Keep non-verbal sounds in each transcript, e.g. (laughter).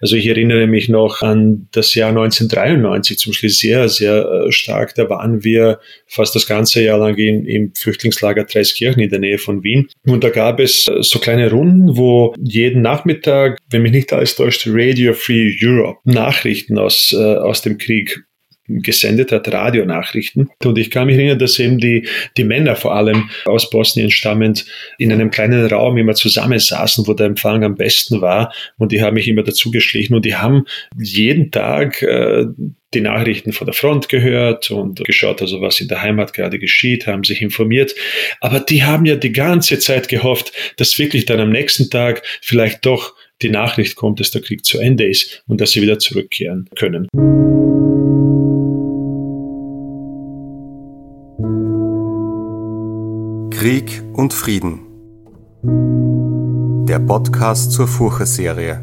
Also ich erinnere mich noch an das Jahr 1993 zum Schluss sehr, sehr äh, stark. Da waren wir fast das ganze Jahr lang in, im Flüchtlingslager Dreiskirchen in der Nähe von Wien. Und da gab es äh, so kleine Runden, wo jeden Nachmittag, wenn mich nicht alles täuscht, Radio Free Europe Nachrichten aus, äh, aus dem Krieg gesendet hat, Radionachrichten. Und ich kann mich erinnern, dass eben die, die Männer vor allem aus Bosnien stammend in einem kleinen Raum immer zusammensaßen, wo der Empfang am besten war. Und die haben mich immer dazu geschlichen und die haben jeden Tag äh, die Nachrichten von der Front gehört und geschaut, also was in der Heimat gerade geschieht, haben sich informiert. Aber die haben ja die ganze Zeit gehofft, dass wirklich dann am nächsten Tag vielleicht doch die Nachricht kommt, dass der Krieg zu Ende ist und dass sie wieder zurückkehren können. Krieg und Frieden. Der Podcast zur Furche-Serie.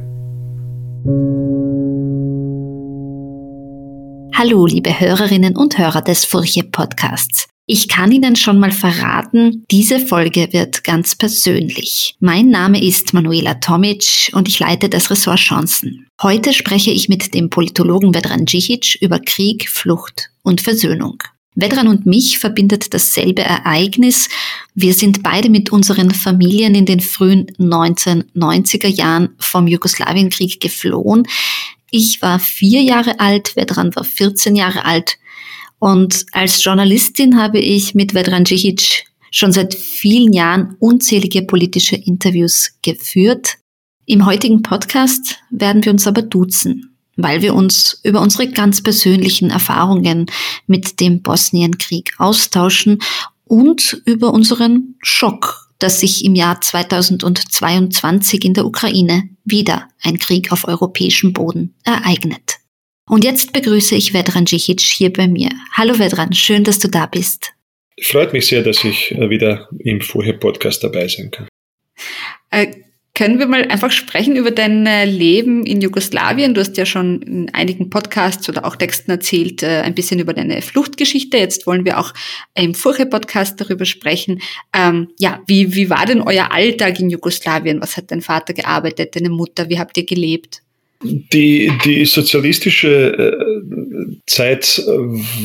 Hallo, liebe Hörerinnen und Hörer des Furche-Podcasts. Ich kann Ihnen schon mal verraten, diese Folge wird ganz persönlich. Mein Name ist Manuela Tomic und ich leite das Ressort Chancen. Heute spreche ich mit dem Politologen Vedran Džihić über Krieg, Flucht und Versöhnung. Vedran und mich verbindet dasselbe Ereignis. Wir sind beide mit unseren Familien in den frühen 1990er Jahren vom Jugoslawienkrieg geflohen. Ich war vier Jahre alt, Vedran war 14 Jahre alt. Und als Journalistin habe ich mit Vedran Džihić schon seit vielen Jahren unzählige politische Interviews geführt. Im heutigen Podcast werden wir uns aber duzen weil wir uns über unsere ganz persönlichen Erfahrungen mit dem Bosnienkrieg austauschen und über unseren Schock, dass sich im Jahr 2022 in der Ukraine wieder ein Krieg auf europäischem Boden ereignet. Und jetzt begrüße ich Vedran Džihić hier bei mir. Hallo Vedran, schön, dass du da bist. Freut mich sehr, dass ich wieder im Vorher-Podcast dabei sein kann. Äh, können wir mal einfach sprechen über dein äh, Leben in Jugoslawien? Du hast ja schon in einigen Podcasts oder auch Texten erzählt, äh, ein bisschen über deine Fluchtgeschichte. Jetzt wollen wir auch im Furche-Podcast darüber sprechen. Ähm, ja, wie, wie war denn euer Alltag in Jugoslawien? Was hat dein Vater gearbeitet, deine Mutter? Wie habt ihr gelebt? Die, die sozialistische äh, Zeit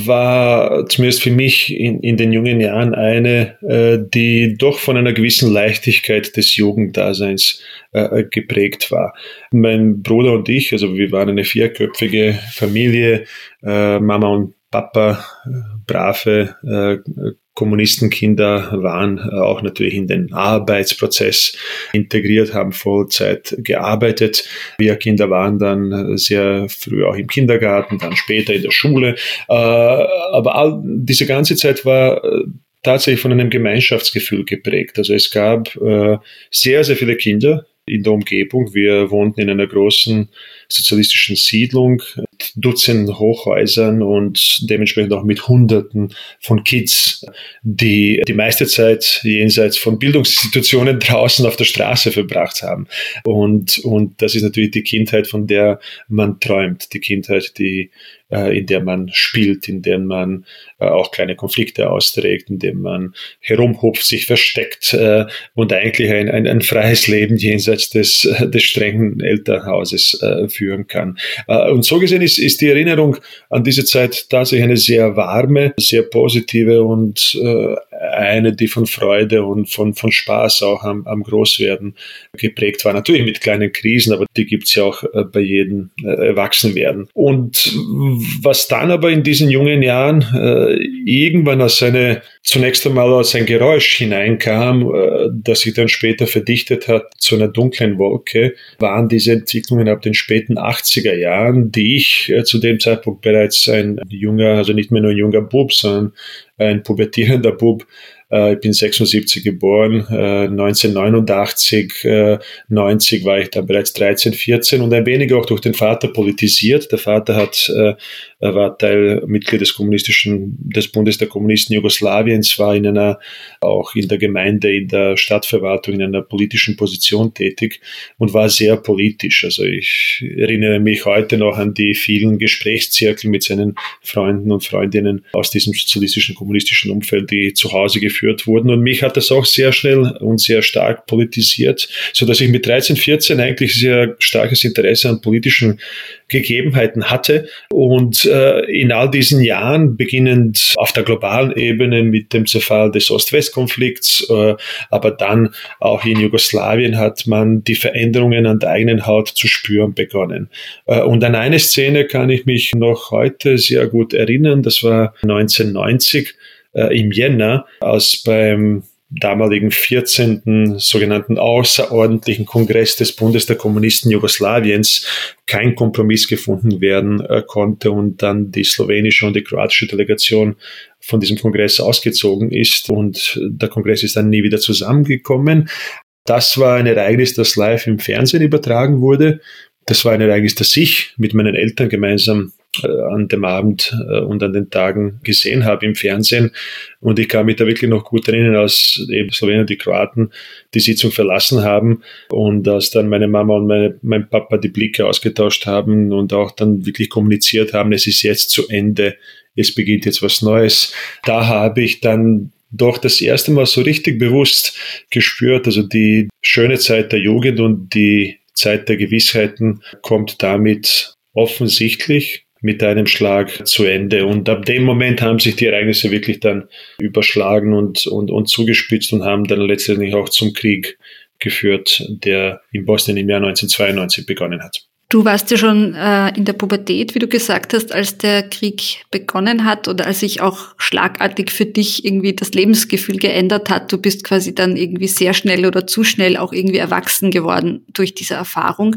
war zumindest für mich in, in den jungen Jahren eine, äh, die doch von einer gewissen Leichtigkeit des Jugenddaseins äh, geprägt war. Mein Bruder und ich, also wir waren eine vierköpfige Familie, Mama und Papa, brave Kommunistenkinder waren äh, auch natürlich in den Arbeitsprozess integriert, haben Vollzeit gearbeitet. Wir Kinder waren dann äh, sehr früh auch im Kindergarten, dann später in der Schule. Äh, aber all, diese ganze Zeit war tatsächlich von einem Gemeinschaftsgefühl geprägt. Also es gab sehr, sehr viele Kinder in der Umgebung. Wir wohnten in einer großen sozialistischen Siedlung, Dutzenden Hochhäusern und dementsprechend auch mit Hunderten von Kids, die die meiste Zeit jenseits von Bildungsinstitutionen (laughs) draußen auf der Straße verbracht haben. Und, und das ist natürlich die Kindheit, von der man träumt, die Kindheit, die äh, in der man spielt, in der man äh, auch kleine Konflikte austrägt, in dem man herumhupft, sich versteckt äh, und eigentlich ein, ein, ein freies Leben jenseits des, des strengen Elternhauses führen kann. und so gesehen ist, ist die Erinnerung an diese Zeit tatsächlich eine sehr warme, sehr positive und eine, die von Freude und von, von Spaß auch am, am Großwerden geprägt war. Natürlich mit kleinen Krisen, aber die gibt's ja auch bei jedem Erwachsenwerden. Und was dann aber in diesen jungen Jahren äh, irgendwann aus seine, zunächst einmal aus ein Geräusch hineinkam, äh, das sich dann später verdichtet hat zu einer dunklen Wolke, waren diese Entwicklungen ab den späten 80er Jahren, die ich äh, zu dem Zeitpunkt bereits ein junger, also nicht mehr nur ein junger Bub, sondern ein pubertierender Bub ich bin 76 geboren, 1989, äh, 90 äh, war ich dann bereits 13, 14 und ein wenig auch durch den Vater politisiert. Der Vater hat, war Teil Mitglied des kommunistischen, des Bundes der Kommunisten Jugoslawiens, war in einer, auch in der Gemeinde, in der Stadtverwaltung, in einer politischen Position tätig und war sehr politisch. Also ich erinnere mich heute noch an die vielen Gesprächszirkel mit seinen Freunden und Freundinnen aus diesem sozialistischen, kommunistischen Umfeld, die zu Hause geführt geführt wurden. Und mich hat das auch sehr schnell und sehr stark politisiert, so dass ich mit 13, 14 eigentlich sehr starkes Interesse an politischen Gegebenheiten hatte. Und äh, in all diesen Jahren, beginnend auf der globalen Ebene mit dem Zerfall des Ost-West-Konflikts, äh, aber dann auch in Jugoslawien hat man die Veränderungen an der eigenen Haut zu spüren begonnen. Äh, und an eine Szene kann ich mich noch heute sehr gut erinnern. Das war 1990 äh, im Jänner, als beim damaligen 14. sogenannten außerordentlichen Kongress des Bundes der Kommunisten Jugoslawiens kein Kompromiss gefunden werden äh, konnte und dann die slowenische und die kroatische Delegation von diesem Kongress ausgezogen ist und der Kongress ist dann nie wieder zusammengekommen. Das war ein Ereignis, das live im Fernsehen übertragen wurde. Das war ein Ereignis, das ich mit meinen Eltern gemeinsam an dem Abend äh, und an den Tagen gesehen habe im Fernsehen. Und ich kann mich da wirklich noch gut erinnern, als eben Slowenien und die Kroaten die Sitzung verlassen haben und als dann meine Mama und meine, mein Papa die Blicke ausgetauscht haben und auch dann wirklich kommuniziert haben, es ist jetzt zu Ende, es beginnt jetzt was Neues. Da habe ich dann doch das erste Mal so richtig bewusst gespürt, also die schöne Zeit der Jugend und die Zeit der Gewissheiten kommt damit offensichtlich mit einem Schlag zu Ende. Und ab dem Moment haben sich die Ereignisse wirklich dann überschlagen und, und, und zugespitzt und haben dann letztendlich auch zum Krieg geführt, der in Bosnien im Jahr 1992 begonnen hat. Du warst ja schon äh, in der Pubertät, wie du gesagt hast, als der Krieg begonnen hat oder als sich auch schlagartig für dich irgendwie das Lebensgefühl geändert hat. Du bist quasi dann irgendwie sehr schnell oder zu schnell auch irgendwie erwachsen geworden durch diese Erfahrung.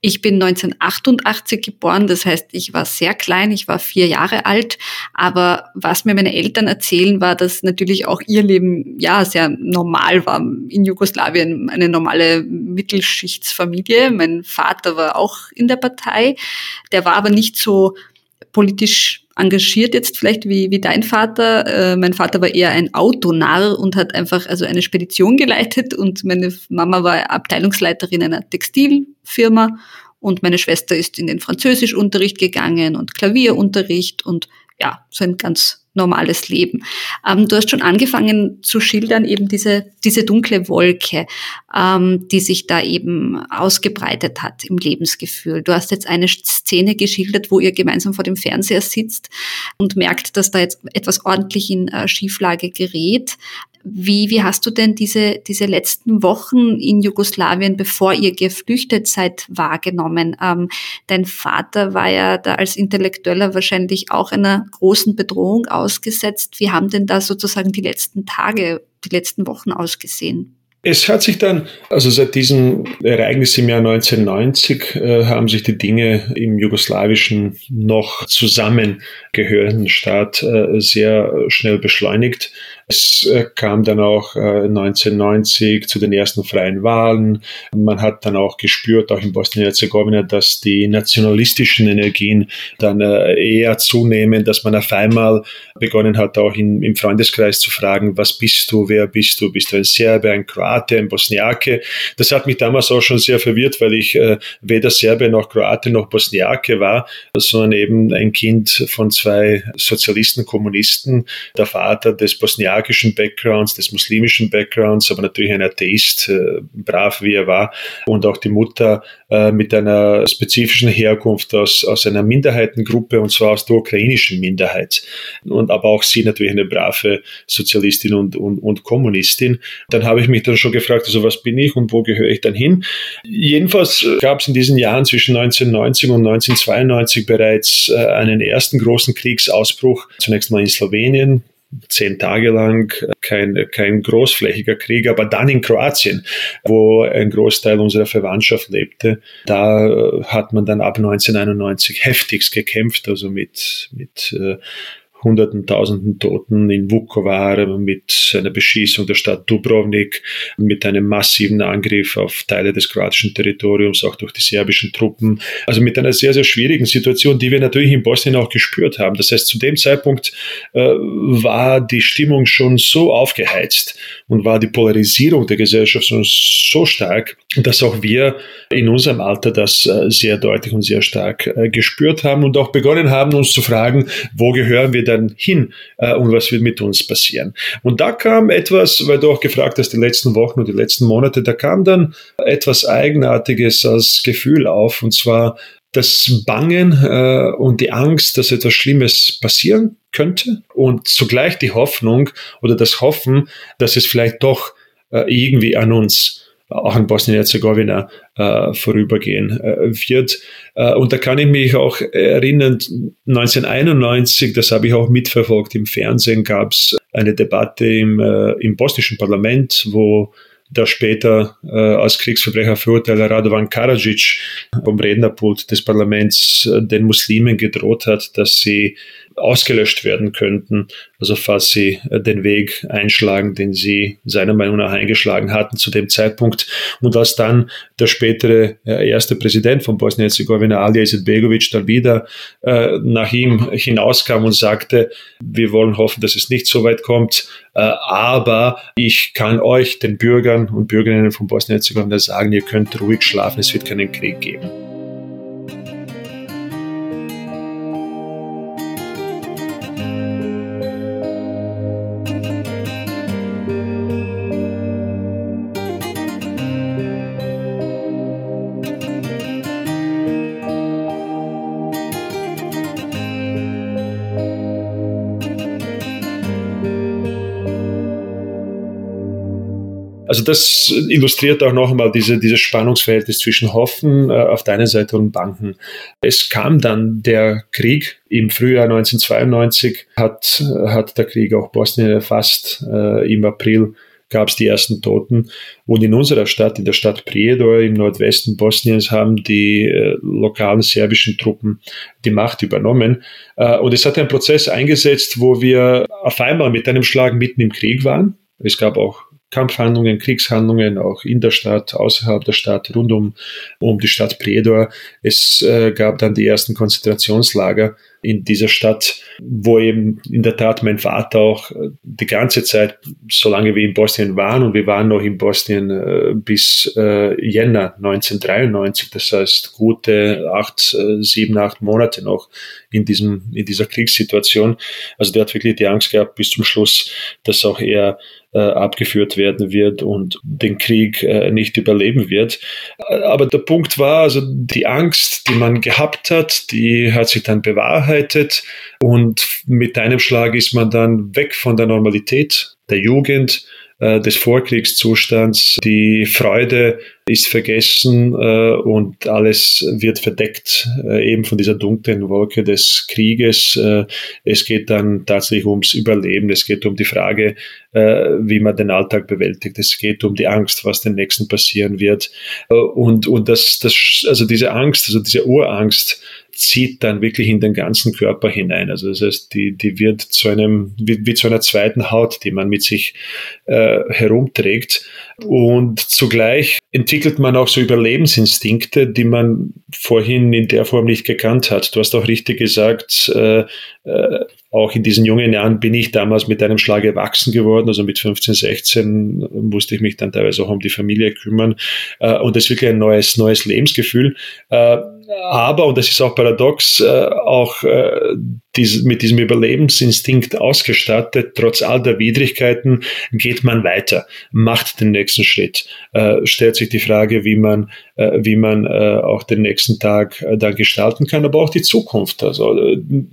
Ich bin 1988 geboren, das heißt, ich war sehr klein, ich war vier Jahre alt, aber was mir meine Eltern erzählen, war, dass natürlich auch ihr Leben ja sehr normal war. In Jugoslawien eine normale Mittelschichtsfamilie. Mein Vater war auch in der Partei. Der war aber nicht so politisch engagiert jetzt vielleicht wie, wie dein Vater. Äh, mein Vater war eher ein Autonarr und hat einfach also eine Spedition geleitet und meine Mama war Abteilungsleiterin einer Textilfirma und meine Schwester ist in den Französischunterricht gegangen und Klavierunterricht und ja, so ein ganz normales Leben. Ähm, du hast schon angefangen zu schildern, eben diese, diese dunkle Wolke, ähm, die sich da eben ausgebreitet hat im Lebensgefühl. Du hast jetzt eine Szene geschildert, wo ihr gemeinsam vor dem Fernseher sitzt und merkt, dass da jetzt etwas ordentlich in äh, Schieflage gerät. Wie, wie hast du denn diese, diese letzten Wochen in Jugoslawien, bevor ihr geflüchtet seid, wahrgenommen? Ähm, dein Vater war ja da als Intellektueller wahrscheinlich auch einer großen Bedrohung ausgesetzt. Wie haben denn da sozusagen die letzten Tage, die letzten Wochen ausgesehen? Es hat sich dann, also seit diesem Ereignis im Jahr 1990, äh, haben sich die Dinge im jugoslawischen noch zusammengehörenden Staat äh, sehr schnell beschleunigt. Es äh, kam dann auch 1990 äh, zu den ersten freien Wahlen. Man hat dann auch gespürt, auch in Bosnien-Herzegowina, dass die nationalistischen Energien dann äh, eher zunehmen, dass man auf einmal begonnen hat, auch in, im Freundeskreis zu fragen, was bist du, wer bist du, bist du ein Serbe, ein Kroate, ein Bosniake? Das hat mich damals auch schon sehr verwirrt, weil ich äh, weder Serbe noch Kroate noch Bosniake war, sondern eben ein Kind von zwei Sozialisten, Kommunisten, der Vater des Bosniaken irakischen Backgrounds, des muslimischen Backgrounds, aber natürlich ein Atheist, äh, brav wie er war, und auch die Mutter äh, mit einer spezifischen Herkunft aus, aus einer Minderheitengruppe, und zwar aus der ukrainischen Minderheit. Und aber auch sie natürlich eine brave Sozialistin und, und, und Kommunistin. Dann habe ich mich dann schon gefragt, also was bin ich und wo gehöre ich dann hin? Jedenfalls gab es in diesen Jahren zwischen 1990 und 1992 bereits äh, einen ersten großen Kriegsausbruch, zunächst mal in Slowenien, zehn Tage lang kein, kein großflächiger Krieg, aber dann in Kroatien, wo ein Großteil unserer Verwandtschaft lebte, da äh, hat man dann ab 1991 heftigst gekämpft, also mit, mit äh, Hunderten, Tausenden Toten in Vukovar mit einer Beschießung der Stadt Dubrovnik, mit einem massiven Angriff auf Teile des kroatischen Territoriums, auch durch die serbischen Truppen. Also mit einer sehr, sehr schwierigen Situation, die wir natürlich in Bosnien auch gespürt haben. Das heißt, zu dem Zeitpunkt äh, war die Stimmung schon so aufgeheizt und war die Polarisierung der Gesellschaft schon so stark, dass auch wir in unserem Alter das äh, sehr deutlich und sehr stark äh, gespürt haben und auch begonnen haben, uns zu fragen, wo gehören wir dann hin äh, und was wird mit uns passieren? Und da kam etwas, weil du auch gefragt hast, die letzten Wochen und die letzten Monate, da kam dann etwas Eigenartiges als Gefühl auf, und zwar das Bangen äh, und die Angst, dass etwas Schlimmes passieren könnte und zugleich die Hoffnung oder das Hoffen, dass es vielleicht doch äh, irgendwie an uns auch in Bosnien-Herzegowina äh, vorübergehen äh, wird. Äh, und da kann ich mich auch erinnern, 1991, das habe ich auch mitverfolgt im Fernsehen, gab es eine Debatte im, äh, im bosnischen Parlament, wo der später äh, als Kriegsverbrecher verurteilte Radovan Karadzic vom Rednerpult des Parlaments äh, den Muslimen gedroht hat, dass sie ausgelöscht werden könnten, also falls sie äh, den Weg einschlagen, den sie seiner Meinung nach eingeschlagen hatten zu dem Zeitpunkt. Und als dann der spätere äh, erste Präsident von Bosnien-Herzegowina, Alija Izetbegovic, dann wieder äh, nach ihm hinauskam und sagte, wir wollen hoffen, dass es nicht so weit kommt, aber ich kann euch, den Bürgern und Bürgerinnen von Bosnien-Herzegowina sagen, ihr könnt ruhig schlafen, es wird keinen Krieg geben. Also das illustriert auch noch einmal diese, dieses Spannungsverhältnis zwischen Hoffen äh, auf der einen Seite und Banken. Es kam dann der Krieg im Frühjahr 1992, hat, hat der Krieg auch Bosnien erfasst. Äh, Im April gab es die ersten Toten. Und in unserer Stadt, in der Stadt Prijedor im Nordwesten Bosniens, haben die äh, lokalen serbischen Truppen die Macht übernommen. Äh, und es hat einen Prozess eingesetzt, wo wir auf einmal mit einem Schlag mitten im Krieg waren. Es gab auch Kampfhandlungen, Kriegshandlungen, auch in der Stadt, außerhalb der Stadt, rund um, um die Stadt Predor. Es äh, gab dann die ersten Konzentrationslager in dieser Stadt, wo eben in der Tat mein Vater auch äh, die ganze Zeit, solange wir in Bosnien waren, und wir waren noch in Bosnien äh, bis äh, Jänner 1993, das heißt gute acht, sieben, acht Monate noch in diesem, in dieser Kriegssituation. Also der hat wirklich die Angst gehabt bis zum Schluss, dass auch er abgeführt werden wird und den Krieg nicht überleben wird. Aber der Punkt war, also die Angst, die man gehabt hat, die hat sich dann bewahrheitet und mit einem Schlag ist man dann weg von der Normalität der Jugend äh, des Vorkriegszustands. Die Freude ist vergessen äh, und alles wird verdeckt äh, eben von dieser dunklen Wolke des Krieges. Äh, es geht dann tatsächlich ums Überleben. Es geht um die Frage, äh, wie man den Alltag bewältigt. Es geht um die Angst, was den nächsten passieren wird. Äh, und, und das, das, also diese Angst, also diese Urangst, zieht dann wirklich in den ganzen Körper hinein. Also das heißt, die, die wird zu einem, wie, wie zu einer zweiten Haut, die man mit sich äh, herumträgt. Und zugleich entwickelt man auch so Überlebensinstinkte, die man vorhin in der Form nicht gekannt hat. Du hast auch richtig gesagt, äh, äh, auch in diesen jungen Jahren bin ich damals mit einem Schlag erwachsen geworden. Also mit 15, 16 musste ich mich dann teilweise auch um die Familie kümmern. Äh, und das ist wirklich ein neues, neues Lebensgefühl. Aber, und das ist auch paradox, äh, auch äh, mit diesem Überlebensinstinkt ausgestattet, trotz all der Widrigkeiten, geht man weiter, macht den nächsten Schritt, äh, stellt sich die Frage, wie man, wie man auch den nächsten Tag dann gestalten kann, aber auch die Zukunft. Also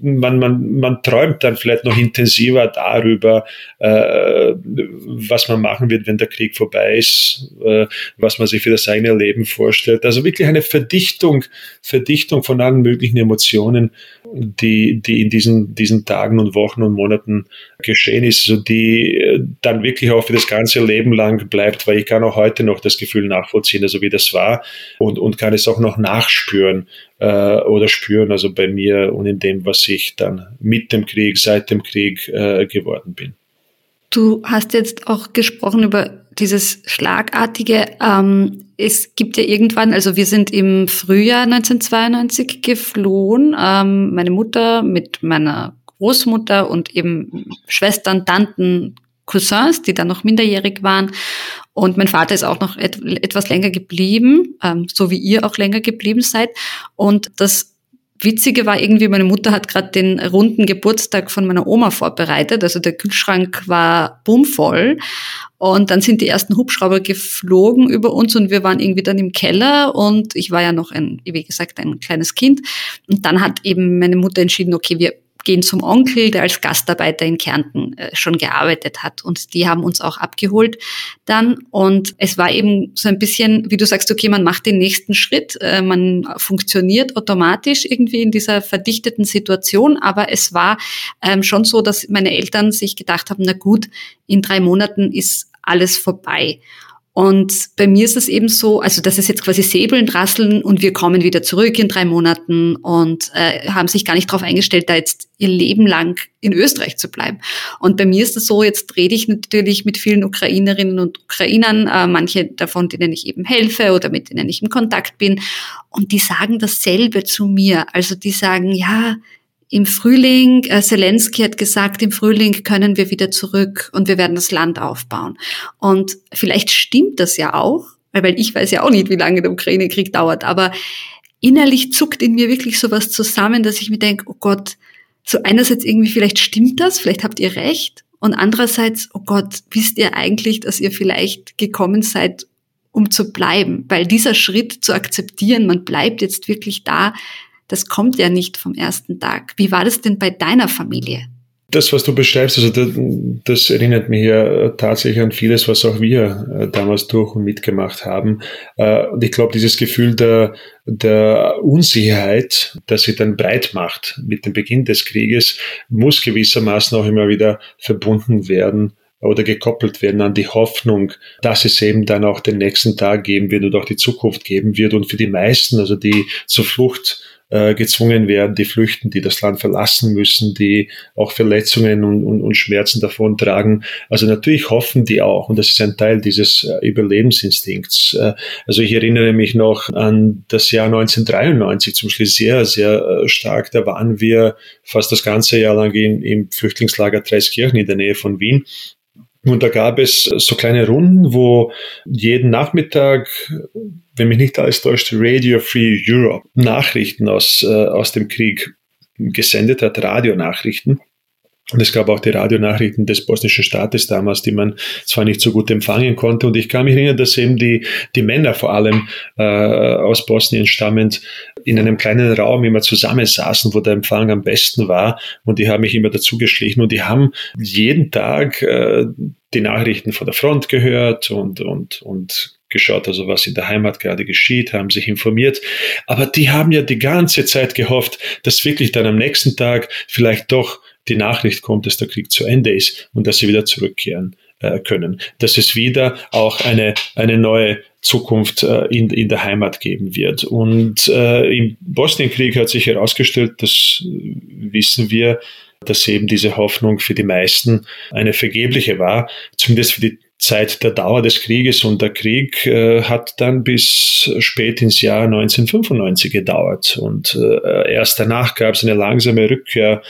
man, man, man träumt dann vielleicht noch intensiver darüber, was man machen wird, wenn der Krieg vorbei ist, was man sich für das eigene Leben vorstellt. Also wirklich eine Verdichtung, Verdichtung von allen möglichen Emotionen, die, die in diesen, diesen Tagen und Wochen und Monaten geschehen ist, also die äh, dann wirklich auch für das ganze Leben lang bleibt, weil ich kann auch heute noch das Gefühl nachvollziehen, also wie das war und, und kann es auch noch nachspüren äh, oder spüren, also bei mir und in dem, was ich dann mit dem Krieg, seit dem Krieg äh, geworden bin. Du hast jetzt auch gesprochen über dieses Schlagartige. Ähm, es gibt ja irgendwann, also wir sind im Frühjahr 1992 geflohen, ähm, meine Mutter mit meiner Großmutter und eben Schwestern, Tanten, Cousins, die dann noch minderjährig waren. Und mein Vater ist auch noch et etwas länger geblieben, ähm, so wie ihr auch länger geblieben seid. Und das Witzige war irgendwie, meine Mutter hat gerade den runden Geburtstag von meiner Oma vorbereitet. Also der Kühlschrank war bummvoll. Und dann sind die ersten Hubschrauber geflogen über uns und wir waren irgendwie dann im Keller und ich war ja noch ein, wie gesagt, ein kleines Kind. Und dann hat eben meine Mutter entschieden, okay, wir gehen zum Onkel, der als Gastarbeiter in Kärnten äh, schon gearbeitet hat. Und die haben uns auch abgeholt dann. Und es war eben so ein bisschen, wie du sagst, okay, man macht den nächsten Schritt, äh, man funktioniert automatisch irgendwie in dieser verdichteten Situation. Aber es war ähm, schon so, dass meine Eltern sich gedacht haben, na gut, in drei Monaten ist alles vorbei. Und bei mir ist es eben so, also das ist jetzt quasi Säbeln, Rasseln und wir kommen wieder zurück in drei Monaten und äh, haben sich gar nicht darauf eingestellt, da jetzt ihr Leben lang in Österreich zu bleiben. Und bei mir ist es so, jetzt rede ich natürlich mit vielen Ukrainerinnen und Ukrainern, äh, manche davon, denen ich eben helfe oder mit denen ich im Kontakt bin. Und die sagen dasselbe zu mir. Also die sagen, ja, im Frühling, äh, Zelensky hat gesagt, im Frühling können wir wieder zurück und wir werden das Land aufbauen. Und vielleicht stimmt das ja auch, weil ich weiß ja auch nicht, wie lange der Ukraine-Krieg dauert, aber innerlich zuckt in mir wirklich sowas zusammen, dass ich mir denke, oh Gott, so einerseits irgendwie vielleicht stimmt das, vielleicht habt ihr recht und andererseits, oh Gott, wisst ihr eigentlich, dass ihr vielleicht gekommen seid, um zu bleiben? Weil dieser Schritt zu akzeptieren, man bleibt jetzt wirklich da, das kommt ja nicht vom ersten Tag. Wie war das denn bei deiner Familie? Das, was du beschreibst, also das, das erinnert mich ja tatsächlich an vieles, was auch wir äh, damals durch und mitgemacht haben. Äh, und ich glaube, dieses Gefühl der, der Unsicherheit, das sich dann breit macht mit dem Beginn des Krieges, muss gewissermaßen auch immer wieder verbunden werden oder gekoppelt werden an die Hoffnung, dass es eben dann auch den nächsten Tag geben wird und auch die Zukunft geben wird. Und für die meisten, also die zur Flucht äh, gezwungen werden, die flüchten, die das Land verlassen müssen, die auch Verletzungen und, und, und Schmerzen davon tragen. Also natürlich hoffen die auch und das ist ein Teil dieses äh, Überlebensinstinkts. Äh, also ich erinnere mich noch an das Jahr 1993 zum Schluss sehr, sehr äh, stark. Da waren wir fast das ganze Jahr lang in, im Flüchtlingslager Dreiskirchen in der Nähe von Wien und da gab es so kleine Runden, wo jeden Nachmittag, wenn mich nicht alles täuscht, Radio Free Europe Nachrichten aus, äh, aus dem Krieg gesendet hat, Radionachrichten. Und es gab auch die Radionachrichten des bosnischen Staates damals, die man zwar nicht so gut empfangen konnte. Und ich kann mich erinnern, dass eben die, die Männer vor allem äh, aus Bosnien stammend in einem kleinen Raum immer zusammensaßen, wo der Empfang am besten war. Und die haben mich immer dazu geschlichen und die haben jeden Tag äh, die Nachrichten von der Front gehört und, und, und geschaut, also was in der Heimat gerade geschieht, haben sich informiert. Aber die haben ja die ganze Zeit gehofft, dass wirklich dann am nächsten Tag vielleicht doch die Nachricht kommt, dass der Krieg zu Ende ist und dass sie wieder zurückkehren äh, können. Dass es wieder auch eine, eine neue Zukunft äh, in, in der Heimat geben wird. Und äh, im Bosnienkrieg hat sich herausgestellt, das wissen wir, dass eben diese Hoffnung für die meisten eine vergebliche war, zumindest für die Zeit der Dauer des Krieges und der Krieg äh, hat dann bis spät ins Jahr 1995 gedauert und äh, erst danach gab es eine langsame Rückkehr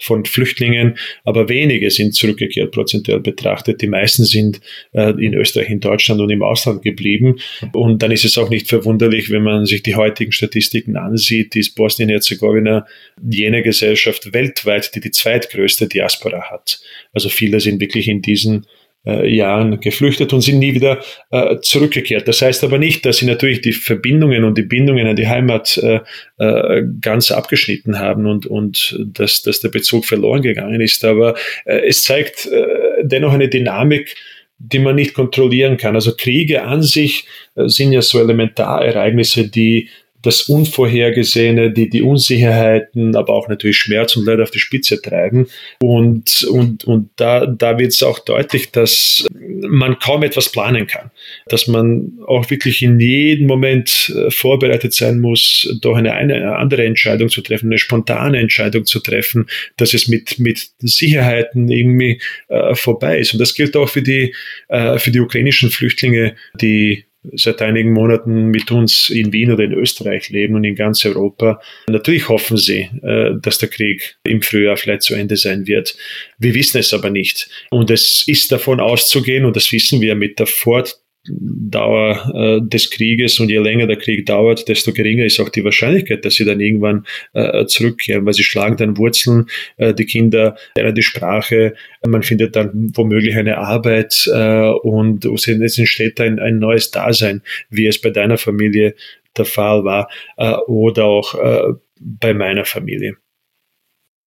von Flüchtlingen, aber wenige sind zurückgekehrt, prozentuell betrachtet. Die meisten sind äh, in Österreich, in Deutschland und im Ausland geblieben. Und dann ist es auch nicht verwunderlich, wenn man sich die heutigen Statistiken ansieht, ist Bosnien-Herzegowina jene Gesellschaft weltweit, die die zweitgrößte Diaspora hat. Also viele sind wirklich in diesen Jahren geflüchtet und sind nie wieder äh, zurückgekehrt. Das heißt aber nicht, dass sie natürlich die Verbindungen und die Bindungen an die Heimat äh, äh, ganz abgeschnitten haben und, und dass, dass der Bezug verloren gegangen ist. Aber äh, es zeigt äh, dennoch eine Dynamik, die man nicht kontrollieren kann. Also Kriege an sich äh, sind ja so Elementarereignisse, die das Unvorhergesehene, die, die Unsicherheiten, aber auch natürlich Schmerz und Leid auf die Spitze treiben. Und, und, und da, da wird es auch deutlich, dass man kaum etwas planen kann. Dass man auch wirklich in jedem Moment äh, vorbereitet sein muss, doch eine, eine andere Entscheidung zu treffen, eine spontane Entscheidung zu treffen, dass es mit, mit Sicherheiten irgendwie äh, vorbei ist. Und das gilt auch für die, äh, für die ukrainischen Flüchtlinge, die seit einigen Monaten mit uns in Wien oder in Österreich leben und in ganz Europa. Natürlich hoffen sie, äh, dass der Krieg im Frühjahr vielleicht zu Ende sein wird. Wir wissen es aber nicht. Und es ist davon auszugehen, und das wissen wir mit der Fort Dauer äh, des Krieges und je länger der Krieg dauert, desto geringer ist auch die Wahrscheinlichkeit, dass sie dann irgendwann äh, zurückkehren, weil sie schlagen dann Wurzeln, äh, die Kinder lernen die Sprache, man findet dann womöglich eine Arbeit äh, und es entsteht ein, ein neues Dasein, wie es bei deiner Familie der Fall war äh, oder auch äh, bei meiner Familie.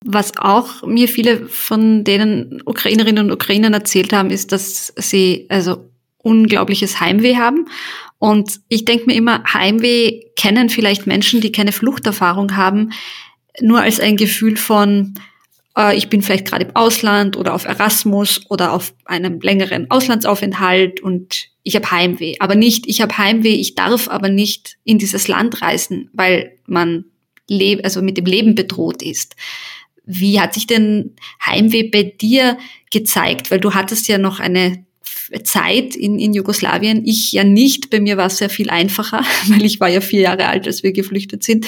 Was auch mir viele von denen Ukrainerinnen und Ukrainern erzählt haben, ist, dass sie also unglaubliches Heimweh haben. Und ich denke mir immer, Heimweh kennen vielleicht Menschen, die keine Fluchterfahrung haben, nur als ein Gefühl von, äh, ich bin vielleicht gerade im Ausland oder auf Erasmus oder auf einem längeren Auslandsaufenthalt und ich habe Heimweh. Aber nicht, ich habe Heimweh, ich darf aber nicht in dieses Land reisen, weil man leb also mit dem Leben bedroht ist. Wie hat sich denn Heimweh bei dir gezeigt? Weil du hattest ja noch eine Zeit in, in Jugoslawien. Ich ja nicht. Bei mir war es sehr viel einfacher, (laughs) weil ich war ja vier Jahre alt, als wir geflüchtet sind.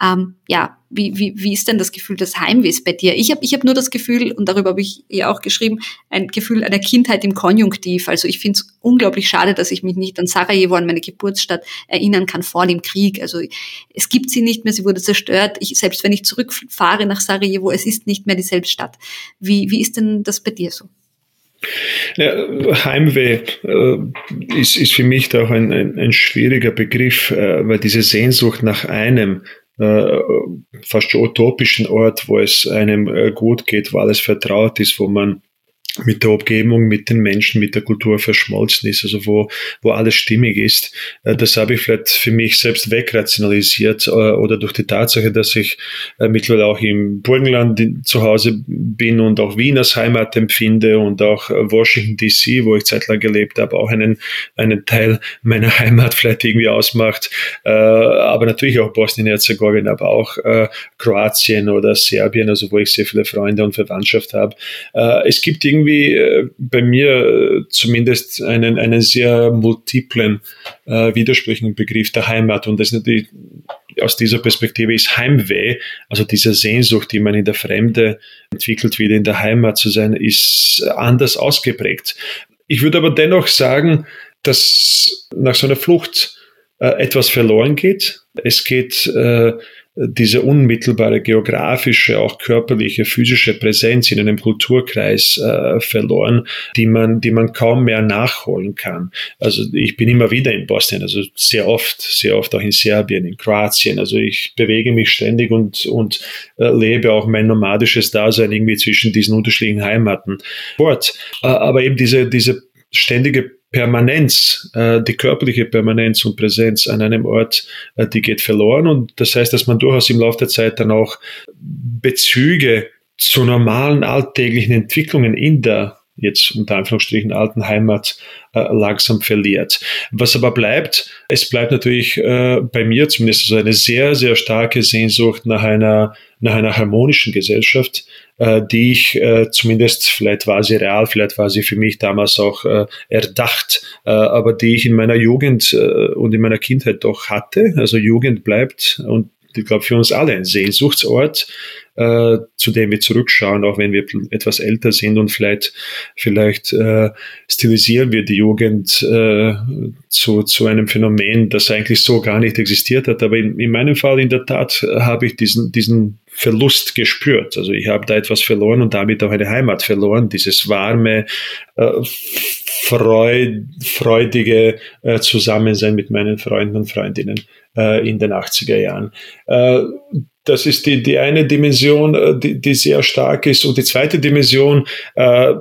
Ähm, ja, wie, wie, wie ist denn das Gefühl des Heimwehs bei dir? Ich habe ich hab nur das Gefühl, und darüber habe ich ja auch geschrieben, ein Gefühl einer Kindheit im Konjunktiv. Also ich finde es unglaublich schade, dass ich mich nicht an Sarajevo, an meine Geburtsstadt erinnern kann vor dem Krieg. Also es gibt sie nicht mehr, sie wurde zerstört. Ich, selbst wenn ich zurückfahre nach Sarajevo, es ist nicht mehr dieselbe Stadt. Wie, wie ist denn das bei dir so? Ja, Heimweh äh, ist, ist für mich da auch ein, ein, ein schwieriger Begriff, äh, weil diese Sehnsucht nach einem äh, fast utopischen Ort, wo es einem äh, gut geht, wo alles vertraut ist, wo man mit der Umgebung, mit den Menschen, mit der Kultur verschmolzen ist, also wo, wo alles stimmig ist. Äh, das habe ich vielleicht für mich selbst wegrationalisiert äh, oder durch die Tatsache, dass ich äh, mittlerweile auch im Burgenland zu Hause bin und auch Wien als Heimat empfinde und auch Washington DC, wo ich zeitlang gelebt habe, auch einen, einen Teil meiner (laughs) Heimat vielleicht irgendwie ausmacht. Aber natürlich auch Bosnien-Herzegowina, aber auch Kroatien oder Serbien, also wo ich sehr viele Freunde und Verwandtschaft habe. Es gibt irgendwie irgendwie äh, bei mir äh, zumindest einen, einen sehr multiplen, äh, widersprüchlichen Begriff der Heimat. Und das natürlich aus dieser Perspektive ist Heimweh, also diese Sehnsucht, die man in der Fremde entwickelt, wieder in der Heimat zu sein, ist anders ausgeprägt. Ich würde aber dennoch sagen, dass nach so einer Flucht äh, etwas verloren geht. Es geht diese unmittelbare geografische, auch körperliche, physische Präsenz in einem Kulturkreis äh, verloren, die man, die man kaum mehr nachholen kann. Also ich bin immer wieder in Bosnien, also sehr oft, sehr oft auch in Serbien, in Kroatien. Also ich bewege mich ständig und, und äh, lebe auch mein nomadisches Dasein irgendwie zwischen diesen unterschiedlichen Heimaten fort. Äh, aber eben diese, diese ständige Permanenz, äh, die körperliche Permanenz und Präsenz an einem Ort, äh, die geht verloren. Und das heißt, dass man durchaus im Laufe der Zeit dann auch Bezüge zu normalen alltäglichen Entwicklungen in der jetzt unter Anführungsstrichen alten Heimat äh, langsam verliert. Was aber bleibt, es bleibt natürlich äh, bei mir zumindest so eine sehr, sehr starke Sehnsucht nach einer, nach einer harmonischen Gesellschaft, die ich äh, zumindest, vielleicht war sie real, vielleicht war sie für mich damals auch äh, erdacht, äh, aber die ich in meiner Jugend äh, und in meiner Kindheit doch hatte. Also Jugend bleibt und ich glaube, für uns alle ein Sehnsuchtsort, äh, zu dem wir zurückschauen, auch wenn wir etwas älter sind und vielleicht, vielleicht äh, stilisieren wir die Jugend äh, zu, zu einem Phänomen, das eigentlich so gar nicht existiert hat. Aber in, in meinem Fall in der Tat habe ich diesen, diesen Verlust gespürt. Also ich habe da etwas verloren und damit auch eine Heimat verloren. Dieses warme, äh, freud, freudige äh, Zusammensein mit meinen Freunden und Freundinnen äh, in den 80er Jahren. Das ist die, die eine Dimension, äh, die, die sehr stark ist. Und die zweite Dimension äh,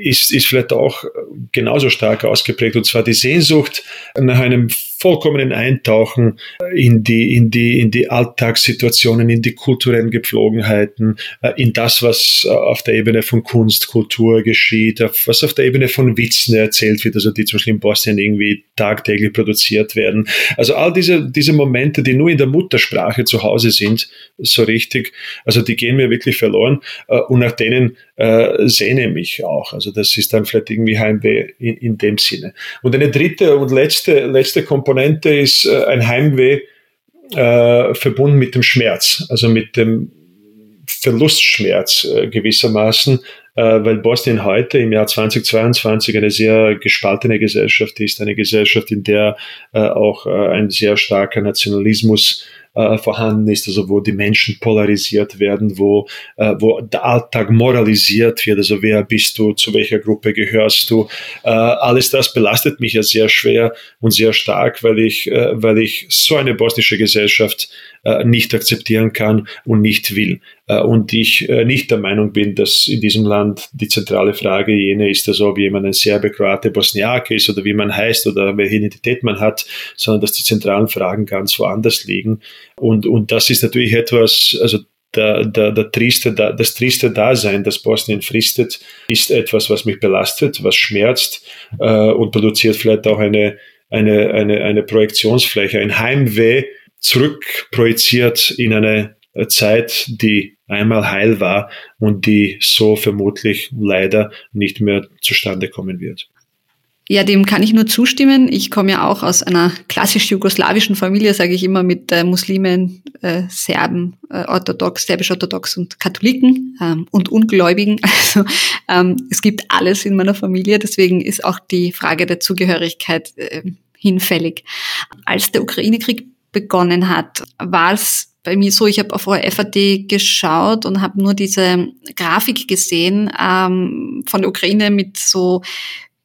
ist, ist vielleicht auch genauso stark ausgeprägt, und zwar die Sehnsucht nach einem vollkommenen Eintauchen in die, in die, in die Alltagssituationen, in die kulturellen Gepflogenheiten, äh, in das, was äh, auf der Ebene von Kunst, Kultur geschieht, was auf der Ebene von Witzen erzählt wird, also die zum Beispiel in Bosnien irgendwie tagtäglich produziert werden. Also all diese, diese Momente, die nur in der Muttersprache zu Hause sind, so richtig, also die gehen mir wirklich verloren äh, und nach denen äh, sehne mich auch. Also das ist dann vielleicht irgendwie Heimweh in, in dem Sinne. Und eine dritte und letzte, letzte Komponente ist äh, ein Heimweh äh, verbunden mit dem Schmerz, also mit dem Verlustschmerz äh, gewissermaßen, weil Bosnien heute im Jahr 2022 eine sehr gespaltene Gesellschaft ist, eine Gesellschaft, in der auch ein sehr starker Nationalismus äh, vorhanden ist, also wo die Menschen polarisiert werden, wo, äh, wo der Alltag moralisiert wird, also wer bist du, zu welcher Gruppe gehörst du. Äh, alles das belastet mich ja sehr schwer und sehr stark, weil ich, äh, weil ich so eine bosnische Gesellschaft äh, nicht akzeptieren kann und nicht will. Äh, und ich äh, nicht der Meinung bin, dass in diesem Land die zentrale Frage jene ist, also ob jemand ein Serbe, Kroate, Bosniake ist oder wie man heißt oder welche Identität man hat, sondern dass die zentralen Fragen ganz woanders liegen. Und, und das ist natürlich etwas, also der, der, der trieste, das trieste Dasein, das Bosnien fristet, ist etwas, was mich belastet, was schmerzt äh, und produziert vielleicht auch eine, eine, eine, eine Projektionsfläche, ein Heimweh, zurückprojiziert in eine Zeit, die einmal heil war und die so vermutlich leider nicht mehr zustande kommen wird. Ja, dem kann ich nur zustimmen. Ich komme ja auch aus einer klassisch jugoslawischen Familie, sage ich immer, mit äh, Muslimen, äh, Serben, äh, orthodox, serbisch-orthodox und Katholiken ähm, und Ungläubigen. (laughs) Also ähm, es gibt alles in meiner Familie. Deswegen ist auch die Frage der Zugehörigkeit äh, hinfällig. Als der Ukraine-Krieg begonnen hat, war es bei mir so, ich habe auf FAD geschaut und habe nur diese Grafik gesehen ähm, von der Ukraine mit so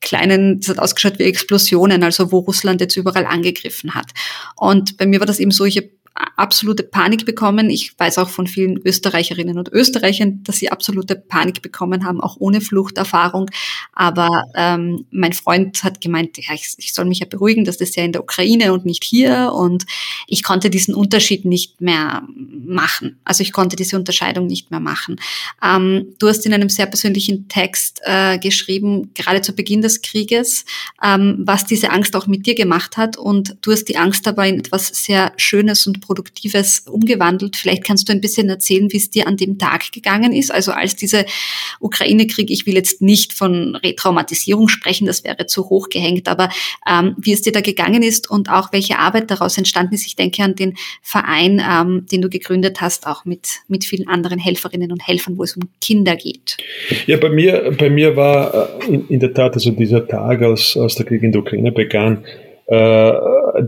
kleinen, das hat ausgeschaut wie Explosionen, also wo Russland jetzt überall angegriffen hat. Und bei mir war das eben so, ich habe absolute Panik bekommen. Ich weiß auch von vielen Österreicherinnen und Österreichern, dass sie absolute Panik bekommen haben, auch ohne Fluchterfahrung. Aber ähm, mein Freund hat gemeint, ja, ich, ich soll mich ja beruhigen, dass das ja in der Ukraine und nicht hier. Und ich konnte diesen Unterschied nicht mehr machen. Also ich konnte diese Unterscheidung nicht mehr machen. Ähm, du hast in einem sehr persönlichen Text äh, geschrieben, gerade zu Beginn des Krieges, ähm, was diese Angst auch mit dir gemacht hat. Und du hast die Angst dabei in etwas sehr Schönes und Produktives umgewandelt. Vielleicht kannst du ein bisschen erzählen, wie es dir an dem Tag gegangen ist. Also als diese Ukraine-Krieg, ich will jetzt nicht von Retraumatisierung sprechen, das wäre zu hoch gehängt, aber ähm, wie es dir da gegangen ist und auch welche Arbeit daraus entstanden ist. Ich denke an den Verein, ähm, den du gegründet hast, auch mit, mit vielen anderen Helferinnen und Helfern, wo es um Kinder geht. Ja, bei mir, bei mir war äh, in, in der Tat also dieser Tag, als, als der Krieg in der Ukraine begann, äh,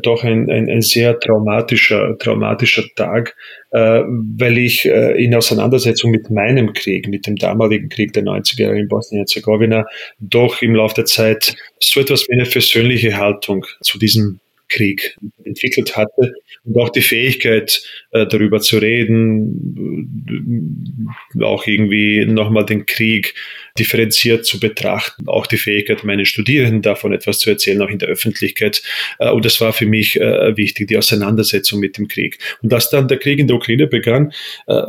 doch ein, ein, ein sehr traumatischer, traumatischer Tag, äh, weil ich äh, in Auseinandersetzung mit meinem Krieg, mit dem damaligen Krieg der 90er Jahre in Bosnien-Herzegowina, doch im Laufe der Zeit so etwas wie eine versöhnliche Haltung zu diesem Krieg entwickelt hatte und auch die Fähigkeit, äh, darüber zu reden, äh, auch irgendwie nochmal den Krieg differenziert zu betrachten, auch die Fähigkeit, meinen Studierenden davon etwas zu erzählen, auch in der Öffentlichkeit. Äh, und das war für mich wichtig, die Auseinandersetzung mit dem Krieg. Und als dann der Krieg in der Ukraine begann,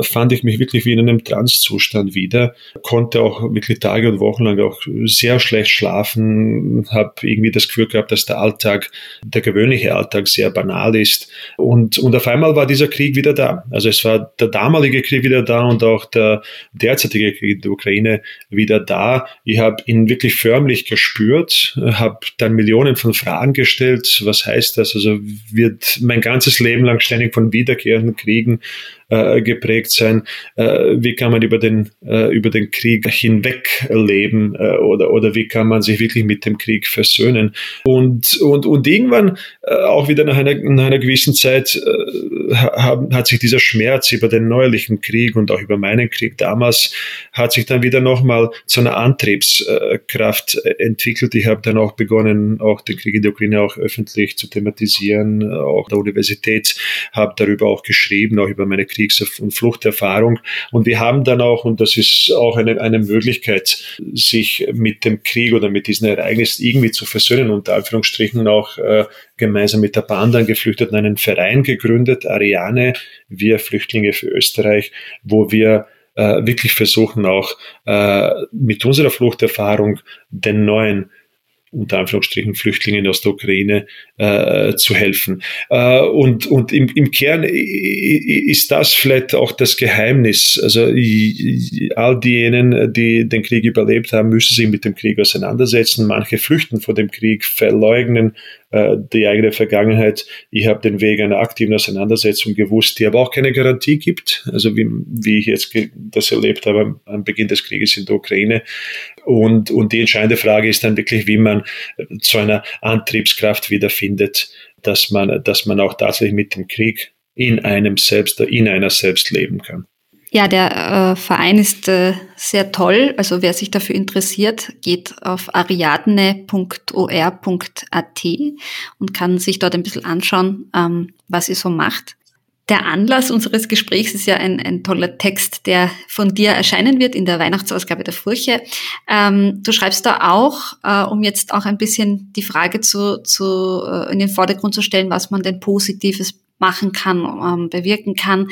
fand ich mich wirklich wie in einem Transzustand wieder, konnte auch wirklich Tage und Wochen lang auch sehr schlecht schlafen, habe irgendwie das Gefühl gehabt, dass der Alltag, der gewöhnliche Alltag sehr banal ist. Und, und auf einmal war dieser Krieg wieder da. Also es war der damalige Krieg wieder da und auch der derzeitige Krieg in der Ukraine wieder da. Ich habe ihn wirklich förmlich gespürt, habe dann Millionen von Fragen gestellt. Was heißt das? Also wird mein ganzes Leben lang ständig von wiederkehrenden Kriegen äh, geprägt sein. Äh, wie kann man über den, äh, über den Krieg hinweg leben äh, oder, oder wie kann man sich wirklich mit dem Krieg versöhnen? Und, und, und irgendwann, äh, auch wieder nach einer, nach einer gewissen Zeit, äh, hat, hat sich dieser Schmerz über den neuerlichen Krieg und auch über meinen Krieg damals, hat sich dann wieder nochmal zu einer Antriebskraft entwickelt. Ich habe dann auch begonnen, auch den Krieg in der Ukraine auch öffentlich zu thematisieren, auch der Universität, habe darüber auch geschrieben, auch über meine Kriegs- und Fluchterfahrung. Und wir haben dann auch, und das ist auch eine, eine Möglichkeit, sich mit dem Krieg oder mit diesen Ereignissen irgendwie zu versöhnen, unter Anführungsstrichen auch äh, gemeinsam mit der Band an Geflüchteten einen Verein gegründet, Ariane, wir Flüchtlinge für Österreich, wo wir äh, wirklich versuchen auch äh, mit unserer Fluchterfahrung den neuen unter Anführungsstrichen Flüchtlingen aus der Ukraine äh, zu helfen. Äh, und und im, im Kern ist das vielleicht auch das Geheimnis. Also all diejenigen, die den Krieg überlebt haben, müssen sich mit dem Krieg auseinandersetzen. Manche flüchten vor dem Krieg, verleugnen äh, die eigene Vergangenheit. Ich habe den Weg einer aktiven Auseinandersetzung gewusst, die aber auch keine Garantie gibt. Also wie, wie ich jetzt das erlebt habe am Beginn des Krieges in der Ukraine. Und, und die entscheidende Frage ist dann wirklich, wie man zu einer Antriebskraft wiederfindet, dass man, dass man auch tatsächlich mit dem Krieg in einem selbst, in einer selbst leben kann. Ja, der äh, Verein ist äh, sehr toll. Also wer sich dafür interessiert, geht auf ariadne.or.at und kann sich dort ein bisschen anschauen, ähm, was ihr so macht. Der Anlass unseres Gesprächs ist ja ein, ein toller Text, der von dir erscheinen wird in der Weihnachtsausgabe der Furche. Ähm, du schreibst da auch, äh, um jetzt auch ein bisschen die Frage zu, zu, äh, in den Vordergrund zu stellen, was man denn Positives machen kann, ähm, bewirken kann,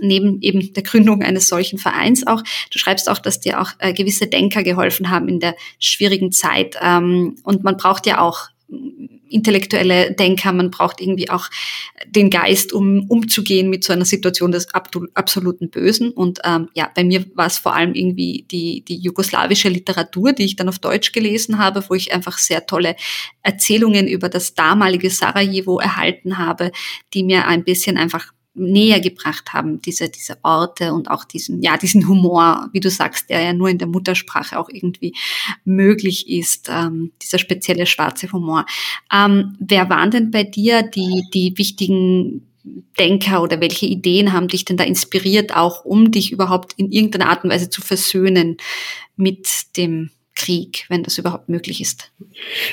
neben eben der Gründung eines solchen Vereins auch. Du schreibst auch, dass dir auch äh, gewisse Denker geholfen haben in der schwierigen Zeit. Ähm, und man braucht ja auch intellektuelle Denker, man braucht irgendwie auch den Geist, um umzugehen mit so einer Situation des absoluten Bösen. Und ähm, ja, bei mir war es vor allem irgendwie die, die jugoslawische Literatur, die ich dann auf Deutsch gelesen habe, wo ich einfach sehr tolle Erzählungen über das damalige Sarajevo erhalten habe, die mir ein bisschen einfach näher gebracht haben, diese, diese Orte und auch diesen, ja, diesen Humor, wie du sagst, der ja nur in der Muttersprache auch irgendwie möglich ist, ähm, dieser spezielle schwarze Humor. Ähm, wer waren denn bei dir die, die wichtigen Denker oder welche Ideen haben dich denn da inspiriert, auch um dich überhaupt in irgendeiner Art und Weise zu versöhnen mit dem Krieg, wenn das überhaupt möglich ist?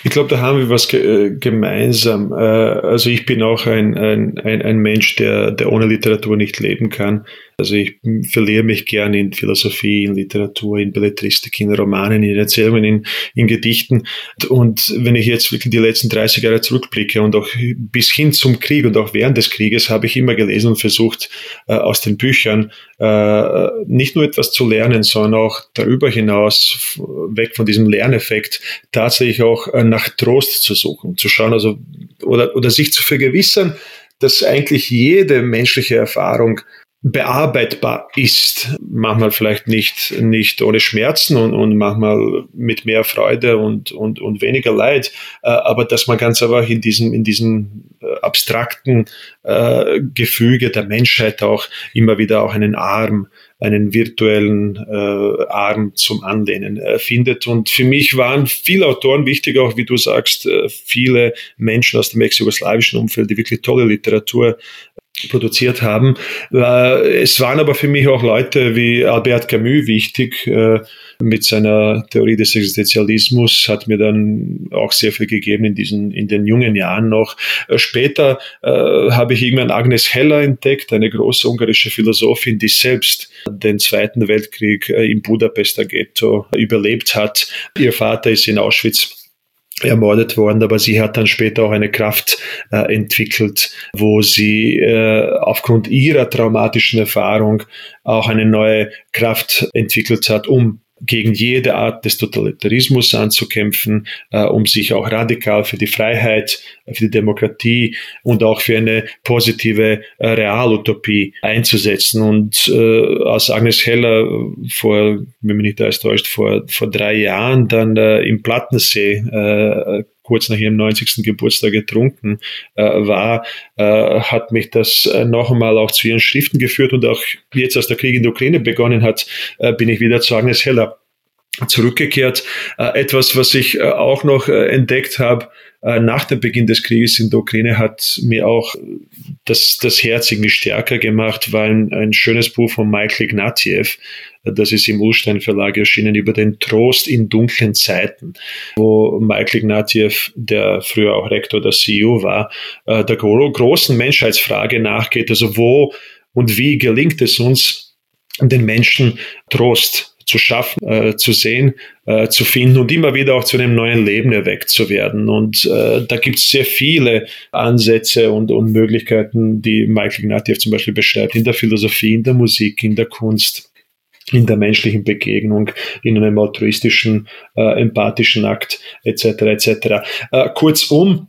Ich glaube, da haben wir was ge äh, gemeinsam. Äh, also ich bin auch ein, ein, ein Mensch, der, der ohne Literatur nicht leben kann. Also ich verliere mich gerne in Philosophie, in Literatur, in Belletristik, in Romanen, in Erzählungen, in, in Gedichten. Und wenn ich jetzt wirklich die letzten 30 Jahre zurückblicke und auch bis hin zum Krieg und auch während des Krieges habe ich immer gelesen und versucht, äh, aus den Büchern äh, nicht nur etwas zu lernen, sondern auch darüber hinaus, weg von diesem Lerneffekt, tatsächlich auch äh, nach Trost zu suchen, zu schauen, also oder, oder sich zu vergewissern, dass eigentlich jede menschliche Erfahrung bearbeitbar ist. Manchmal vielleicht nicht, nicht ohne Schmerzen und, und manchmal mit mehr Freude und, und, und weniger Leid, äh, aber dass man ganz einfach in diesem, in diesem äh, abstrakten äh, Gefüge der Menschheit auch immer wieder auch einen Arm, einen virtuellen äh, Arm zum Anlehnen äh, findet. Und für mich waren viele Autoren wichtig, auch wie du sagst, äh, viele Menschen aus dem ex-jugoslawischen Umfeld, die wirklich tolle Literatur produziert haben. Äh, es waren aber für mich auch Leute wie Albert Camus wichtig. Äh, mit seiner Theorie des Existenzialismus hat mir dann auch sehr viel gegeben in diesen, in den jungen Jahren noch. Äh, später äh, habe ich irgendwann Agnes Heller entdeckt, eine große ungarische Philosophin, die selbst den Zweiten Weltkrieg im Budapester Ghetto überlebt hat. Ihr Vater ist in Auschwitz ermordet worden, aber sie hat dann später auch eine Kraft äh, entwickelt, wo sie äh, aufgrund ihrer traumatischen Erfahrung auch eine neue Kraft entwickelt hat, um gegen jede Art des Totalitarismus anzukämpfen, äh, um sich auch radikal für die Freiheit, für die Demokratie und auch für eine positive äh, Realutopie einzusetzen. Und äh, als Agnes Heller vor, wenn mich nicht alles täuscht, vor, vor drei Jahren dann äh, im Plattensee äh, kurz nach ihrem 90. Geburtstag getrunken äh, war, äh, hat mich das äh, noch einmal auch zu ihren Schriften geführt und auch jetzt, als der Krieg in der Ukraine begonnen hat, äh, bin ich wieder zu Agnes Heller zurückgekehrt. Äh, etwas, was ich äh, auch noch entdeckt habe, nach dem Beginn des Krieges in der Ukraine hat mir auch das, das Herz irgendwie stärker gemacht, war ein, ein schönes Buch von Michael Ignatiev, das ist im Ulstein Verlag erschienen, über den Trost in dunklen Zeiten, wo Michael Ignatiev, der früher auch Rektor der CEU war, der großen Menschheitsfrage nachgeht, also wo und wie gelingt es uns, den Menschen Trost zu schaffen, äh, zu sehen, äh, zu finden und immer wieder auch zu einem neuen Leben erweckt zu werden. Und äh, da gibt es sehr viele Ansätze und, und Möglichkeiten, die Michael Ignatieff zum Beispiel beschreibt, in der Philosophie, in der Musik, in der Kunst in der menschlichen Begegnung, in einem altruistischen, äh, empathischen Akt etc. etc. Äh, kurzum,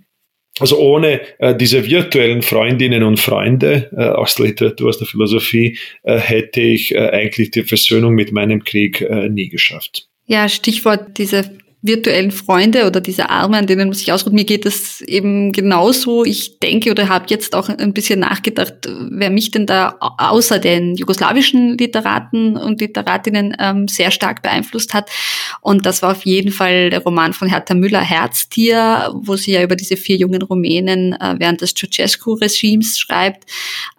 also ohne äh, diese virtuellen Freundinnen und Freunde äh, aus der Literatur, aus der Philosophie, äh, hätte ich äh, eigentlich die Versöhnung mit meinem Krieg äh, nie geschafft. Ja, Stichwort diese virtuellen Freunde oder diese Arme, an denen man sich ausruht. Mir geht das eben genauso. Ich denke oder habe jetzt auch ein bisschen nachgedacht, wer mich denn da außer den jugoslawischen Literaten und Literatinnen ähm, sehr stark beeinflusst hat. Und das war auf jeden Fall der Roman von Hertha Müller, Herztier, wo sie ja über diese vier jungen Rumänen äh, während des Ceausescu-Regimes schreibt.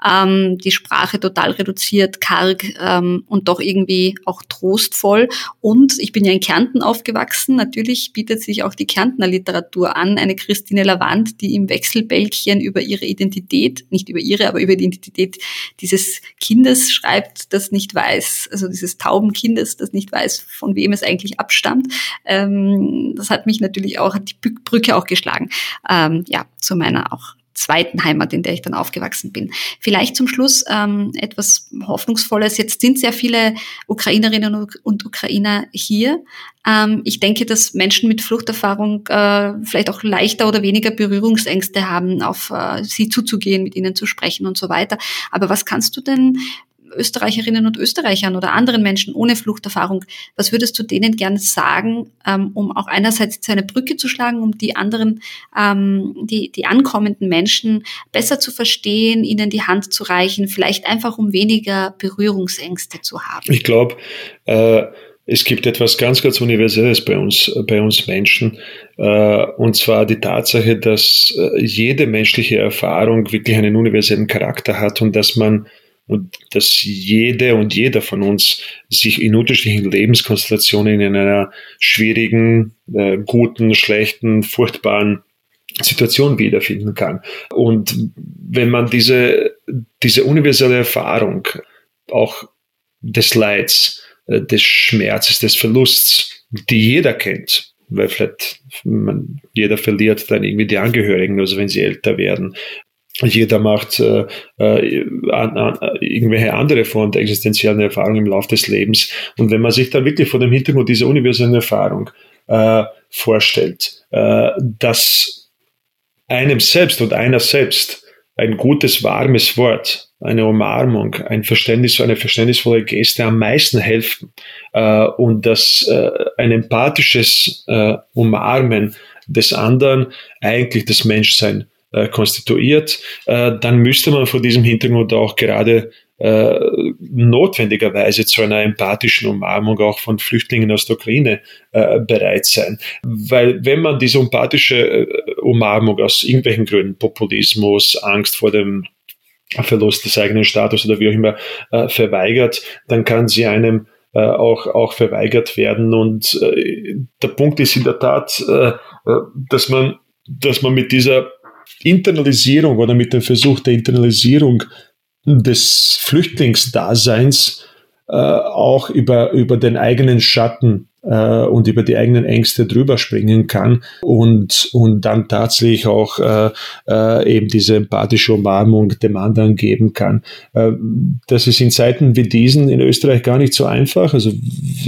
Ähm, die Sprache total reduziert, karg ähm, und doch irgendwie auch trostvoll. Und ich bin ja in Kärnten aufgewachsen, natürlich natürlich bietet sich auch die Kärntner Literatur an. Eine Christine Lavand, die im Wechselbälkchen über ihre Identität, nicht über ihre, aber über die Identität dieses Kindes schreibt, das nicht weiß, also dieses tauben Kindes, das nicht weiß, von wem es eigentlich abstammt. Ähm, das hat mich natürlich auch, hat die Brücke auch geschlagen, ähm, ja, zu meiner auch zweiten Heimat, in der ich dann aufgewachsen bin. Vielleicht zum Schluss ähm, etwas Hoffnungsvolles. Jetzt sind sehr viele Ukrainerinnen und Ukrainer hier. Ähm, ich denke, dass Menschen mit Fluchterfahrung äh, vielleicht auch leichter oder weniger Berührungsängste haben, auf äh, sie zuzugehen, mit ihnen zu sprechen und so weiter. Aber was kannst du denn Österreicherinnen und Österreichern oder anderen Menschen ohne Fluchterfahrung, was würdest du denen gerne sagen, ähm, um auch einerseits eine Brücke zu schlagen, um die anderen, ähm, die, die ankommenden Menschen besser zu verstehen, ihnen die Hand zu reichen, vielleicht einfach um weniger Berührungsängste zu haben? Ich glaube, äh, es gibt etwas ganz, ganz Universelles bei uns, bei uns Menschen, äh, und zwar die Tatsache, dass äh, jede menschliche Erfahrung wirklich einen universellen Charakter hat und dass man und dass jede und jeder von uns sich in unterschiedlichen Lebenskonstellationen in einer schwierigen, äh, guten, schlechten, furchtbaren Situation wiederfinden kann. Und wenn man diese, diese universelle Erfahrung auch des Leids, äh, des Schmerzes, des Verlusts, die jeder kennt, weil vielleicht man, jeder verliert dann irgendwie die Angehörigen, also wenn sie älter werden, jeder macht äh, äh, an, an, irgendwelche andere Formen der existenziellen Erfahrung im Laufe des Lebens. Und wenn man sich dann wirklich vor dem Hintergrund dieser universellen Erfahrung äh, vorstellt, äh, dass einem selbst und einer selbst ein gutes, warmes Wort, eine Umarmung, ein Verständnis, eine verständnisvolle Geste am meisten helfen äh, und dass äh, ein empathisches äh, Umarmen des anderen eigentlich das Menschsein äh, konstituiert, äh, dann müsste man vor diesem Hintergrund auch gerade äh, notwendigerweise zu einer empathischen Umarmung auch von Flüchtlingen aus der Ukraine äh, bereit sein. Weil wenn man diese empathische äh, Umarmung aus irgendwelchen Gründen, Populismus, Angst vor dem Verlust des eigenen Status oder wie auch immer äh, verweigert, dann kann sie einem äh, auch, auch verweigert werden. Und äh, der Punkt ist in der Tat, äh, äh dass man, dass man mit dieser Internalisierung oder mit dem Versuch der Internalisierung des Flüchtlingsdaseins äh, auch über, über den eigenen Schatten äh, und über die eigenen Ängste drüber springen kann und, und dann tatsächlich auch äh, äh, eben diese empathische Umarmung dem anderen geben kann. Äh, das ist in Zeiten wie diesen in Österreich gar nicht so einfach. Also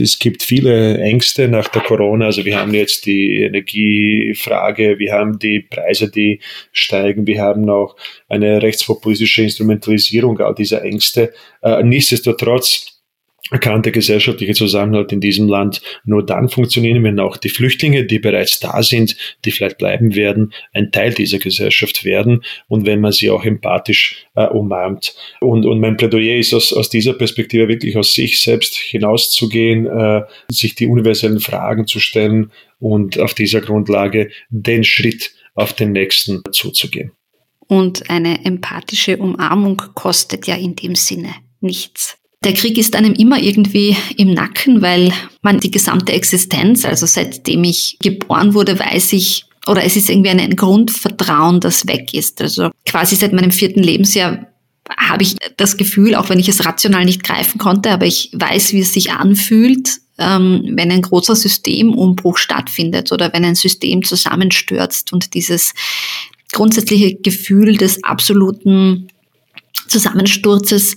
es gibt viele Ängste nach der Corona. Also wir haben jetzt die Energiefrage, wir haben die Preise, die steigen, wir haben auch eine rechtspopulistische Instrumentalisierung all dieser Ängste. Äh, nichtsdestotrotz kann der gesellschaftliche Zusammenhalt in diesem Land nur dann funktionieren, wenn auch die Flüchtlinge, die bereits da sind, die vielleicht bleiben werden, ein Teil dieser Gesellschaft werden und wenn man sie auch empathisch äh, umarmt. Und, und mein Plädoyer ist aus, aus dieser Perspektive wirklich aus sich selbst hinauszugehen, äh, sich die universellen Fragen zu stellen und auf dieser Grundlage den Schritt auf den nächsten zuzugehen. Und eine empathische Umarmung kostet ja in dem Sinne nichts. Der Krieg ist einem immer irgendwie im Nacken, weil man die gesamte Existenz, also seitdem ich geboren wurde, weiß ich, oder es ist irgendwie ein Grundvertrauen, das weg ist. Also quasi seit meinem vierten Lebensjahr habe ich das Gefühl, auch wenn ich es rational nicht greifen konnte, aber ich weiß, wie es sich anfühlt, ähm, wenn ein großer Systemumbruch stattfindet oder wenn ein System zusammenstürzt und dieses grundsätzliche Gefühl des absoluten Zusammensturzes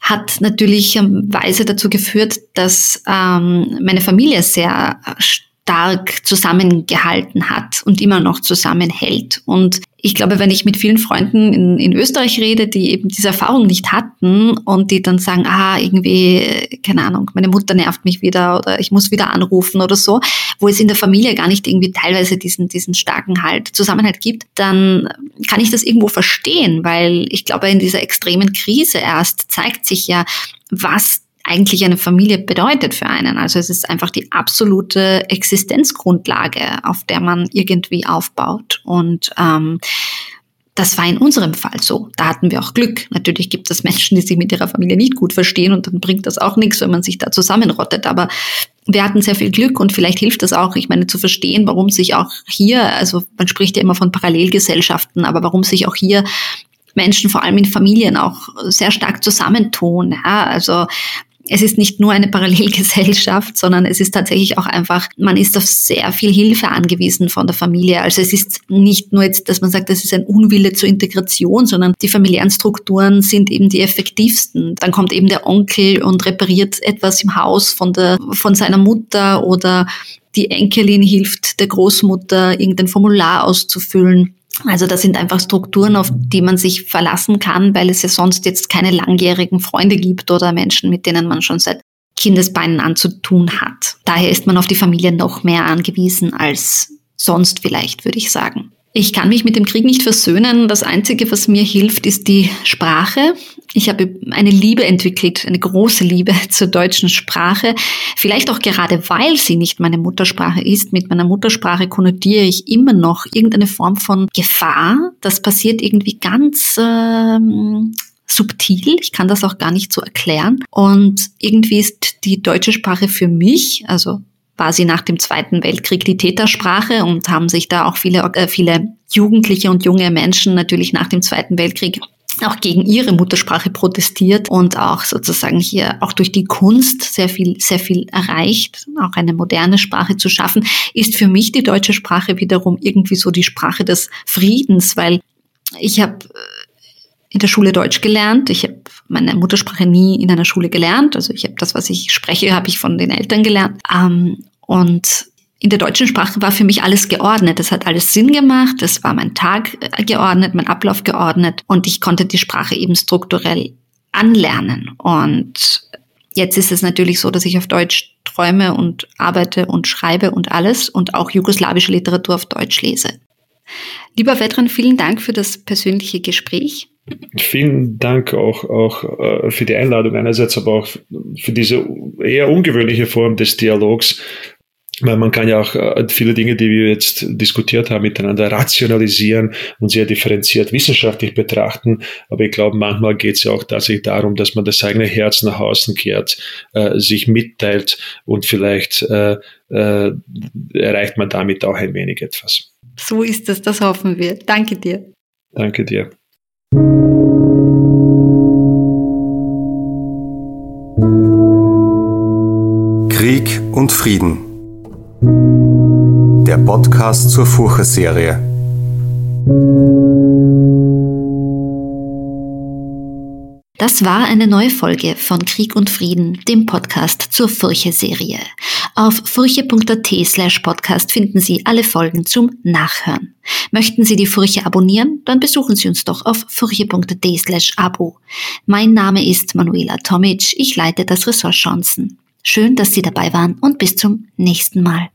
hat natürlich weise dazu geführt, dass ähm, meine Familie sehr stark zusammengehalten hat und immer noch zusammenhält. Und ich glaube, wenn ich mit vielen Freunden in, in Österreich rede, die eben diese Erfahrung nicht hatten und die dann sagen, ah, irgendwie, keine Ahnung, meine Mutter nervt mich wieder oder ich muss wieder anrufen oder so, wo es in der Familie gar nicht irgendwie teilweise diesen, diesen starken Halt, Zusammenhalt gibt, dann kann ich das irgendwo verstehen, weil ich glaube, in dieser extremen Krise erst zeigt sich ja, was eigentlich eine Familie bedeutet für einen. Also es ist einfach die absolute Existenzgrundlage, auf der man irgendwie aufbaut. Und ähm, das war in unserem Fall so. Da hatten wir auch Glück. Natürlich gibt es Menschen, die sich mit ihrer Familie nicht gut verstehen und dann bringt das auch nichts, wenn man sich da zusammenrottet. Aber wir hatten sehr viel Glück und vielleicht hilft das auch, ich meine, zu verstehen, warum sich auch hier, also man spricht ja immer von Parallelgesellschaften, aber warum sich auch hier Menschen, vor allem in Familien, auch sehr stark zusammentun. Ja, also es ist nicht nur eine Parallelgesellschaft, (laughs) sondern es ist tatsächlich auch einfach, man ist auf sehr viel Hilfe angewiesen von der Familie. Also es ist nicht nur jetzt, dass man sagt, das ist ein Unwille zur Integration, sondern die familiären Strukturen sind eben die effektivsten. Dann kommt eben der Onkel und repariert etwas im Haus von der, von seiner Mutter oder die Enkelin hilft der Großmutter, irgendein Formular auszufüllen. Also das sind einfach Strukturen, auf die man sich verlassen kann, weil es ja sonst jetzt keine langjährigen Freunde gibt oder Menschen, mit denen man schon seit Kindesbeinen an zu tun hat. Daher ist man auf die Familie noch mehr angewiesen als sonst vielleicht, würde ich sagen. Ich kann mich mit dem Krieg nicht versöhnen. Das Einzige, was mir hilft, ist die Sprache. Ich habe eine Liebe entwickelt, eine große Liebe (laughs) zur deutschen Sprache. Vielleicht auch gerade, weil sie nicht meine Muttersprache ist. Mit meiner Muttersprache konnotiere ich immer noch irgendeine Form von Gefahr. Das passiert irgendwie ganz ähm, subtil. Ich kann das auch gar nicht so erklären. Und irgendwie ist die deutsche Sprache für mich, also war sie nach dem Zweiten Weltkrieg die Tätersprache und haben sich da auch viele, äh, viele Jugendliche und junge Menschen natürlich nach dem Zweiten Weltkrieg auch gegen ihre Muttersprache protestiert und auch sozusagen hier auch durch die Kunst sehr viel, sehr viel erreicht, auch eine moderne Sprache zu schaffen, ist für mich die deutsche Sprache wiederum irgendwie so die Sprache des Friedens, weil ich habe äh, in der Schule Deutsch gelernt. Ich habe meine Muttersprache nie in einer Schule gelernt. Also ich habe das, was ich spreche, habe ich von den Eltern gelernt. Ähm, und in der deutschen Sprache war für mich alles geordnet. Es hat alles Sinn gemacht. Es war mein Tag äh, geordnet, mein Ablauf geordnet. Und ich konnte die Sprache eben strukturell anlernen. Und jetzt ist es natürlich so, dass ich auf Deutsch träume und arbeite und schreibe und alles und auch jugoslawische Literatur auf Deutsch lese. Lieber Vedran, vielen Dank für das persönliche Gespräch. Vielen Dank auch, auch äh, für die Einladung einerseits, aber auch für diese eher ungewöhnliche Form des Dialogs. Weil man kann ja auch äh, viele Dinge, die wir jetzt diskutiert haben, miteinander rationalisieren und sehr differenziert wissenschaftlich betrachten. Aber ich glaube, manchmal geht es ja auch tatsächlich darum, dass man das eigene Herz nach außen kehrt, äh, sich mitteilt und vielleicht äh, äh, erreicht man damit auch ein wenig etwas. So ist es, das hoffen wir. Danke dir. Danke dir. Krieg und Frieden. Der Podcast zur Furche-Serie. Das war eine neue Folge von Krieg und Frieden, dem Podcast zur Furche-Serie. Auf furche.at slash podcast finden Sie alle Folgen zum Nachhören. Möchten Sie die Furche abonnieren? Dann besuchen Sie uns doch auf furche.at slash abo. Mein Name ist Manuela Tomic, ich leite das Ressort Chancen. Schön, dass Sie dabei waren und bis zum nächsten Mal.